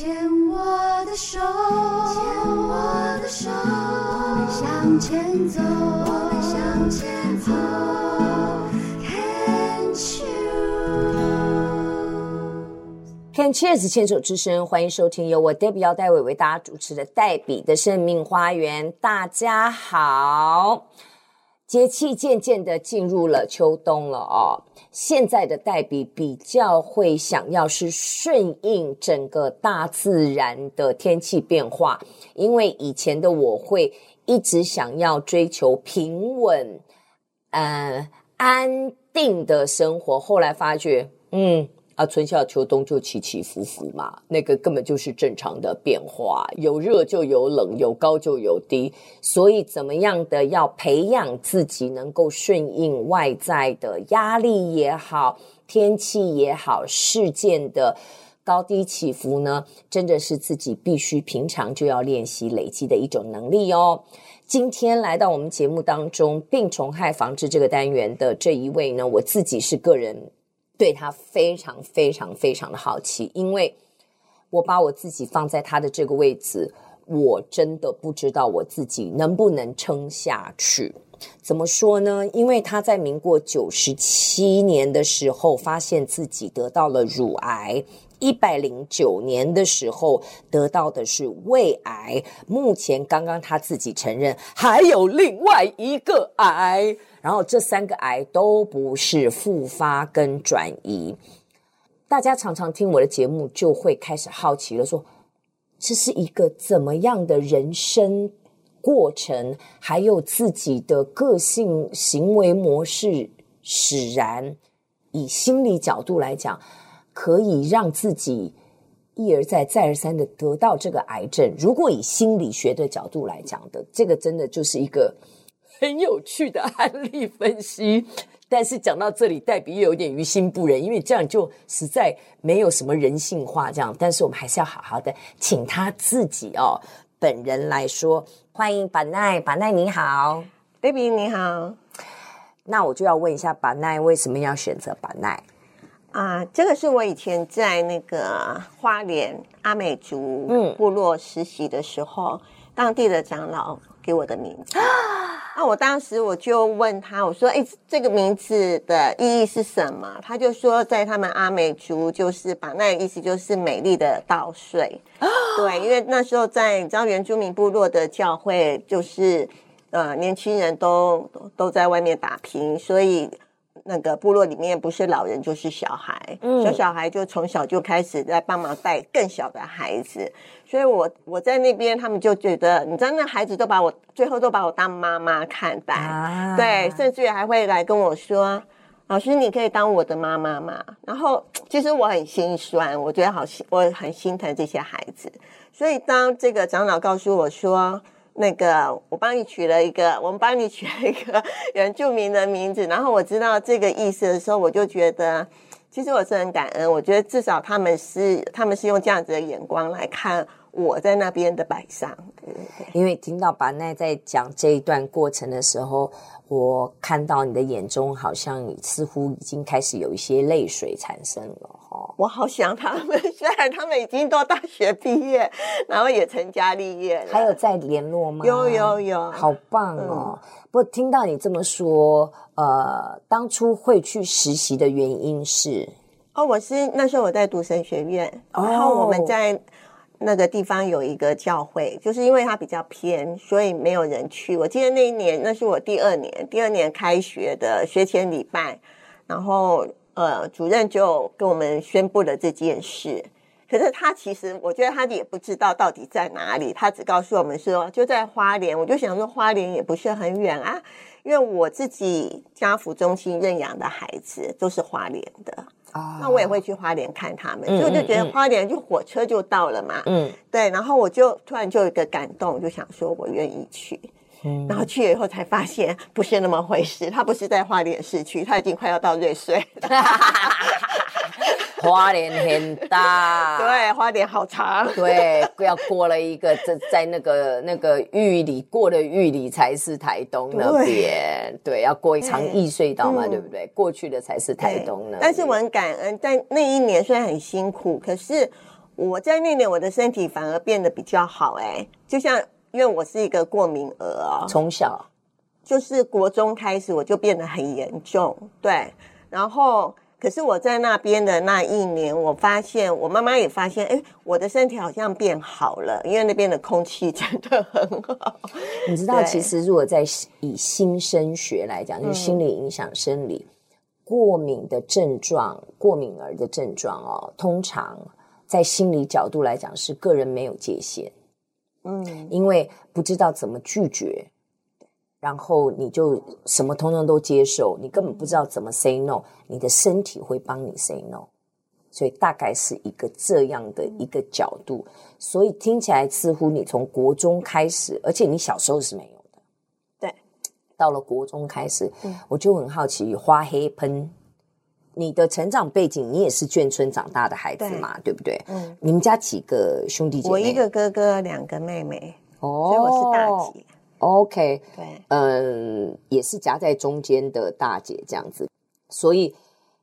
牵我的手，牵我的手，我们向前走，我们向前走。Can Cheers 牵手之声，欢迎收听由我 Debbie 姚代伟为大家主持的黛比的生命花园。大家好，节气渐渐的进入了秋冬了哦。现在的黛比比较会想要是顺应整个大自然的天气变化，因为以前的我会一直想要追求平稳、呃安定的生活，后来发觉，嗯。啊，春夏秋冬就起起伏伏嘛，那个根本就是正常的变化，有热就有冷，有高就有低，所以怎么样的要培养自己能够顺应外在的压力也好，天气也好，事件的高低起伏呢，真的是自己必须平常就要练习累积的一种能力哦。今天来到我们节目当中，病虫害防治这个单元的这一位呢，我自己是个人。对他非常非常非常的好奇，因为我把我自己放在他的这个位置，我真的不知道我自己能不能撑下去。怎么说呢？因为他在民国九十七年的时候，发现自己得到了乳癌。一百零九年的时候得到的是胃癌，目前刚刚他自己承认还有另外一个癌，然后这三个癌都不是复发跟转移。大家常常听我的节目，就会开始好奇了，说这是一个怎么样的人生过程，还有自己的个性行为模式使然，以心理角度来讲。可以让自己一而再、再而三的得到这个癌症。如果以心理学的角度来讲的，这个真的就是一个 很有趣的案例分析。但是讲到这里，黛比又有点于心不忍，因为这样就实在没有什么人性化。这样，但是我们还是要好好的请他自己哦本人来说。欢迎板奈，板奈你好，黛比你好。那我就要问一下，板奈为什么要选择板奈？啊，这个是我以前在那个花莲阿美族部落实习的时候，嗯、当地的长老给我的名字。那我当时我就问他，我说：“哎，这个名字的意义是什么？”他就说，在他们阿美族，就是把那个意思就是美丽的稻穗。对，因为那时候在你知道原住民部落的教会，就是呃年轻人都都在外面打拼，所以。那个部落里面不是老人就是小孩，嗯，小小孩就从小就开始在帮忙带更小的孩子，所以我我在那边，他们就觉得，你知道，那孩子都把我最后都把我当妈妈看待，啊、对，甚至于还会来跟我说，老师，你可以当我的妈妈吗？然后其实我很心酸，我觉得好心，我很心疼这些孩子，所以当这个长老告诉我说。那个，我帮你取了一个，我们帮你取了一个原住民的名字，然后我知道这个意思的时候，我就觉得，其实我是很感恩。我觉得至少他们是，他们是用这样子的眼光来看我在那边的摆上。对对对。因为听到巴奈在讲这一段过程的时候。我看到你的眼中好像似乎已经开始有一些泪水产生了哈，我好想他们，虽然他们已经都大学毕业，然后也成家立业了，还有在联络吗？有有有，好棒哦！嗯、不过听到你这么说，呃，当初会去实习的原因是？哦，我是那时候我在读神学院，哦、然后我们在。那个地方有一个教会，就是因为它比较偏，所以没有人去。我记得那一年，那是我第二年，第二年开学的学前礼拜，然后呃，主任就跟我们宣布了这件事。可是他其实，我觉得他也不知道到底在哪里，他只告诉我们说就在花莲。我就想说，花莲也不是很远啊，因为我自己家福中心认养的孩子都是花莲的。啊，那我也会去花莲看他们，所以我就觉得花莲就火车就到了嘛。嗯，对，然后我就突然就有一个感动，就想说我愿意去。嗯，然后去了以后才发现不是那么回事，他不是在花莲市区，他已经快要到瑞穗了。花莲很大，对，花莲好长，对，要过了一个在在那个那个玉里过了玉里才是台东那边，对，对，要过一场易隧道嘛，对，对不对？过去的才是台东呢。但是我很感恩，在那一年虽然很辛苦，可是我在那年我的身体反而变得比较好，哎，就像因为我是一个过敏儿哦，从小。就是国中开始我就变得很严重，对，然后。可是我在那边的那一年，我发现我妈妈也发现，哎，我的身体好像变好了，因为那边的空气真的很好。你知道，其实如果在以新生学来讲，就是心理影响生理，嗯、过敏的症状，过敏儿的症状哦，通常在心理角度来讲是个人没有界限，嗯，因为不知道怎么拒绝。然后你就什么通通都接受，你根本不知道怎么 say no，你的身体会帮你 say no，所以大概是一个这样的一个角度，所以听起来似乎你从国中开始，而且你小时候是没有的，对，到了国中开始，我就很好奇，花黑喷，你的成长背景，你也是眷村长大的孩子嘛，对，对不对？嗯，你们家几个兄弟姐妹？我一个哥哥，两个妹妹，哦，所以我是大姐。OK，对，嗯，也是夹在中间的大姐这样子，所以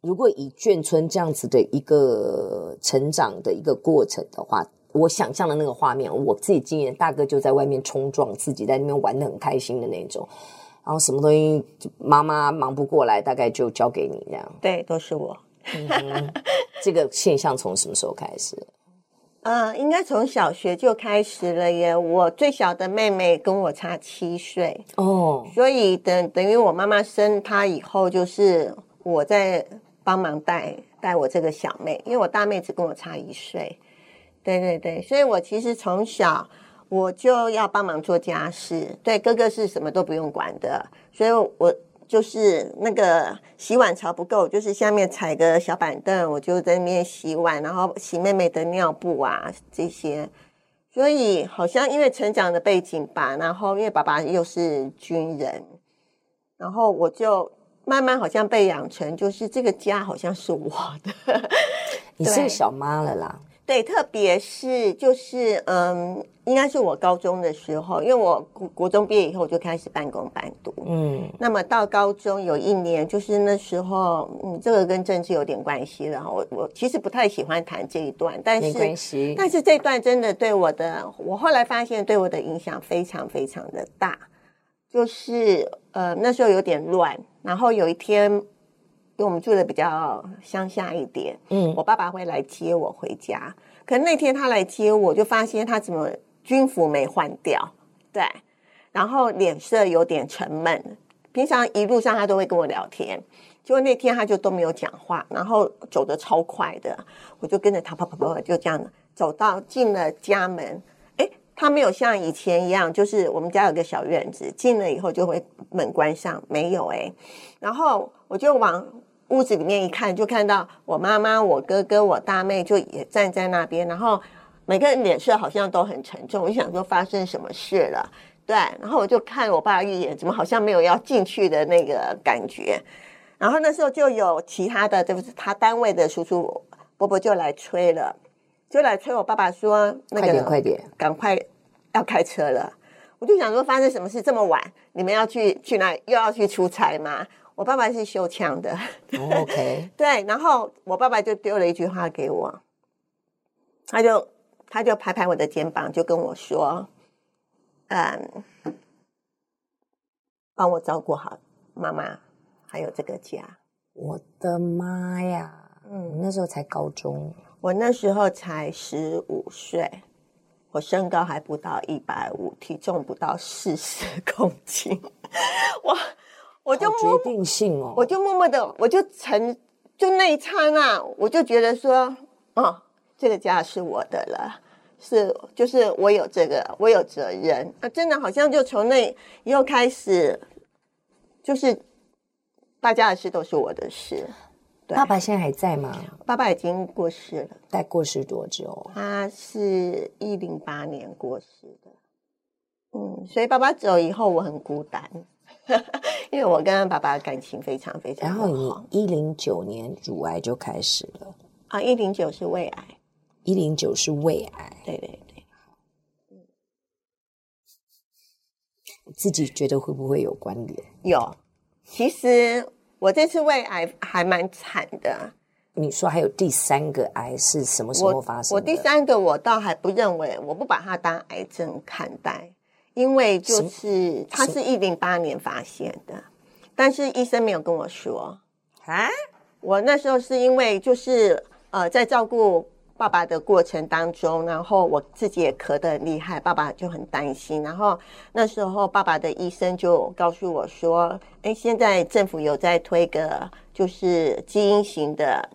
如果以眷村这样子的一个成长的一个过程的话，我想象的那个画面，我自己经验，大哥就在外面冲撞，自己在那边玩的很开心的那种，然后什么东西妈妈忙不过来，大概就交给你这样。对，都是我。嗯，这个现象从什么时候开始？嗯，应该从小学就开始了耶。我最小的妹妹跟我差七岁哦，所以等等于我妈妈生她以后，就是我在帮忙带带我这个小妹，因为我大妹只跟我差一岁。对对对，所以我其实从小我就要帮忙做家事，对，哥哥是什么都不用管的，所以我。就是那个洗碗槽不够，就是下面踩个小板凳，我就在那边洗碗，然后洗妹妹的尿布啊这些。所以好像因为成长的背景吧，然后因为爸爸又是军人，然后我就慢慢好像被养成，就是这个家好像是我的。你是小妈了啦。对，特别是就是嗯，应该是我高中的时候，因为我国国中毕业以后我就开始半工半读，嗯，那么到高中有一年，就是那时候，嗯，这个跟政治有点关系了。我我其实不太喜欢谈这一段，但是但是这段真的对我的，我后来发现对我的影响非常非常的大，就是呃那时候有点乱，然后有一天。因为我们住的比较乡下一点，嗯，我爸爸会来接我回家。可那天他来接我，就发现他怎么军服没换掉，对，然后脸色有点沉闷。平常一路上他都会跟我聊天，结果那天他就都没有讲话，然后走得超快的，我就跟着他跑跑跑，就这样走到进了家门。诶，他没有像以前一样，就是我们家有个小院子，进了以后就会门关上，没有诶，然后我就往。屋子里面一看，就看到我妈妈、我哥哥、我大妹就也站在那边，然后每个人脸色好像都很沉重。我就想说发生什么事了？对，然后我就看我爸一眼，怎么好像没有要进去的那个感觉？然后那时候就有其他的，就是他单位的叔叔伯伯就来催了，就来催我爸爸说：“那个快点，快点，赶快要开车了。”我就想说发生什么事这么晚？你们要去去哪？又要去出差吗？我爸爸是修枪的，OK，对，然后我爸爸就丢了一句话给我，他就他就拍拍我的肩膀，就跟我说：“嗯，帮我照顾好妈妈，还有这个家。”我的妈呀！嗯，那时候才高中，我那时候才十五岁，我身高还不到一百五，体重不到四十公斤，我。我就决定性哦，我就默默的，我就成就那一刹那，我就觉得说，哦，这个家是我的了，是就是我有这个，我有责任啊，真的好像就从那以后开始，就是大家的事都是我的事。对。爸爸现在还在吗？爸爸已经过世了。在过世多久？他是一零八年过世的。嗯，所以爸爸走以后，我很孤单。因为我跟爸爸感情非常非常好。然后你一零九年乳癌就开始了啊，一零九是胃癌，一零九是胃癌，对对对。自己觉得会不会有关联？有，其实我这次胃癌还蛮惨的。你说还有第三个癌是什么时候发生我第三个我倒还不认为，我不把它当癌症看待，因为就是他是一零八年发现的，但是医生没有跟我说啊。我那时候是因为就是呃在照顾。爸爸的过程当中，然后我自己也咳得很厉害，爸爸就很担心。然后那时候，爸爸的医生就告诉我说：“哎，现在政府有在推个，就是基因型的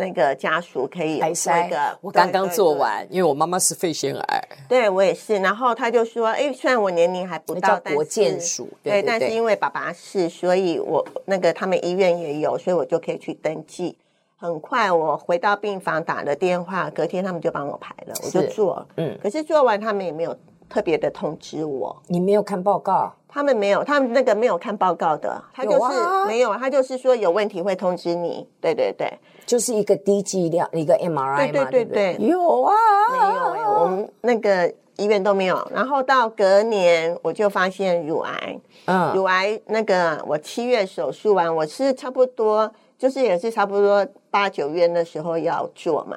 那个家属可以癌筛。我刚刚做完，因为我妈妈是肺腺癌，对我也是。然后他就说：哎，虽然我年龄还不到，叫国健署，对，对，对，但是因为爸爸是，所以我那个他们医院也有，所以我就可以去登记。”很快，我回到病房打了电话，隔天他们就帮我排了，我就做。嗯，可是做完他们也没有特别的通知我。你没有看报告？他们没有，他们那个没有看报告的，他就是没有，他就是说有问题会通知你。对对对，就是一个低剂量一个 MRI 嘛。对对对对，有啊，没有哎、欸，我们那个医院都没有。然后到隔年我就发现乳癌，嗯，乳癌那个我七月手术完，我是差不多。就是也是差不多八九月的时候要做嘛，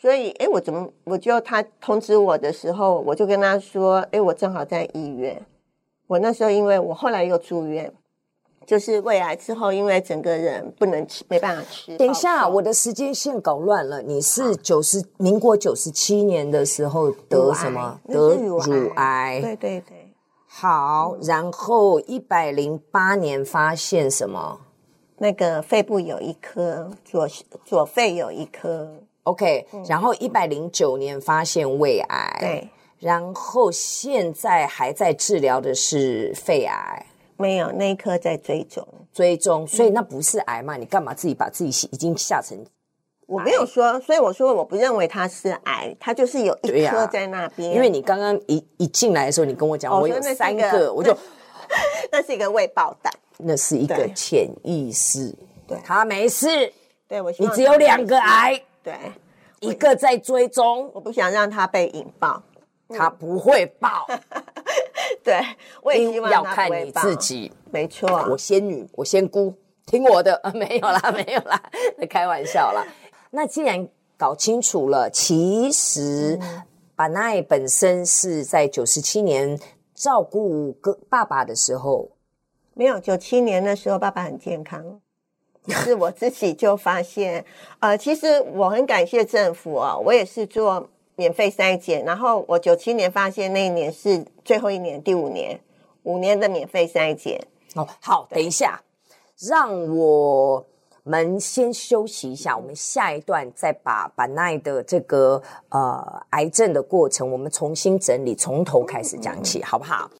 所以哎，我怎么我就他通知我的时候，我就跟他说，哎，我正好在医院。我那时候因为我后来又住院，就是胃癌之后，因为整个人不能吃，没办法吃。等一下，我的时间线搞乱了。你是九十民国九十七年的时候得什么？得乳癌。对对对。好，然后一百零八年发现什么？那个肺部有一颗，左左肺有一颗，OK、嗯。然后一百零九年发现胃癌，对。然后现在还在治疗的是肺癌，没有那一颗在追踪，追踪。所以那不是癌嘛？你干嘛自己把自己已经吓成？我没有说，所以我说我不认为它是癌，它就是有一颗在那边。因为你刚刚一一进来的时候，你跟我讲、哦、我有三个，个我就 那是一个未爆弹。那是一个潜意识，对，他没事，对我，你只有两个癌，对，一个在追踪，我不想让它被引爆，他不会爆，对，我也希望要看你自己，没错，我仙女，我仙姑，听我的，啊，没有啦，没有啦，那开玩笑啦。那既然搞清楚了，其实 Banai 本身是在九十七年照顾哥爸爸的时候。没有，九七年的时候，爸爸很健康，只是我自己就发现，呃，其实我很感谢政府啊，我也是做免费筛检，然后我九七年发现那一年是最后一年，第五年，五年的免费筛检。哦，好，等一下，让我们先休息一下，我们下一段再把 Banai 的这个呃癌症的过程，我们重新整理，从头开始讲起，好不好？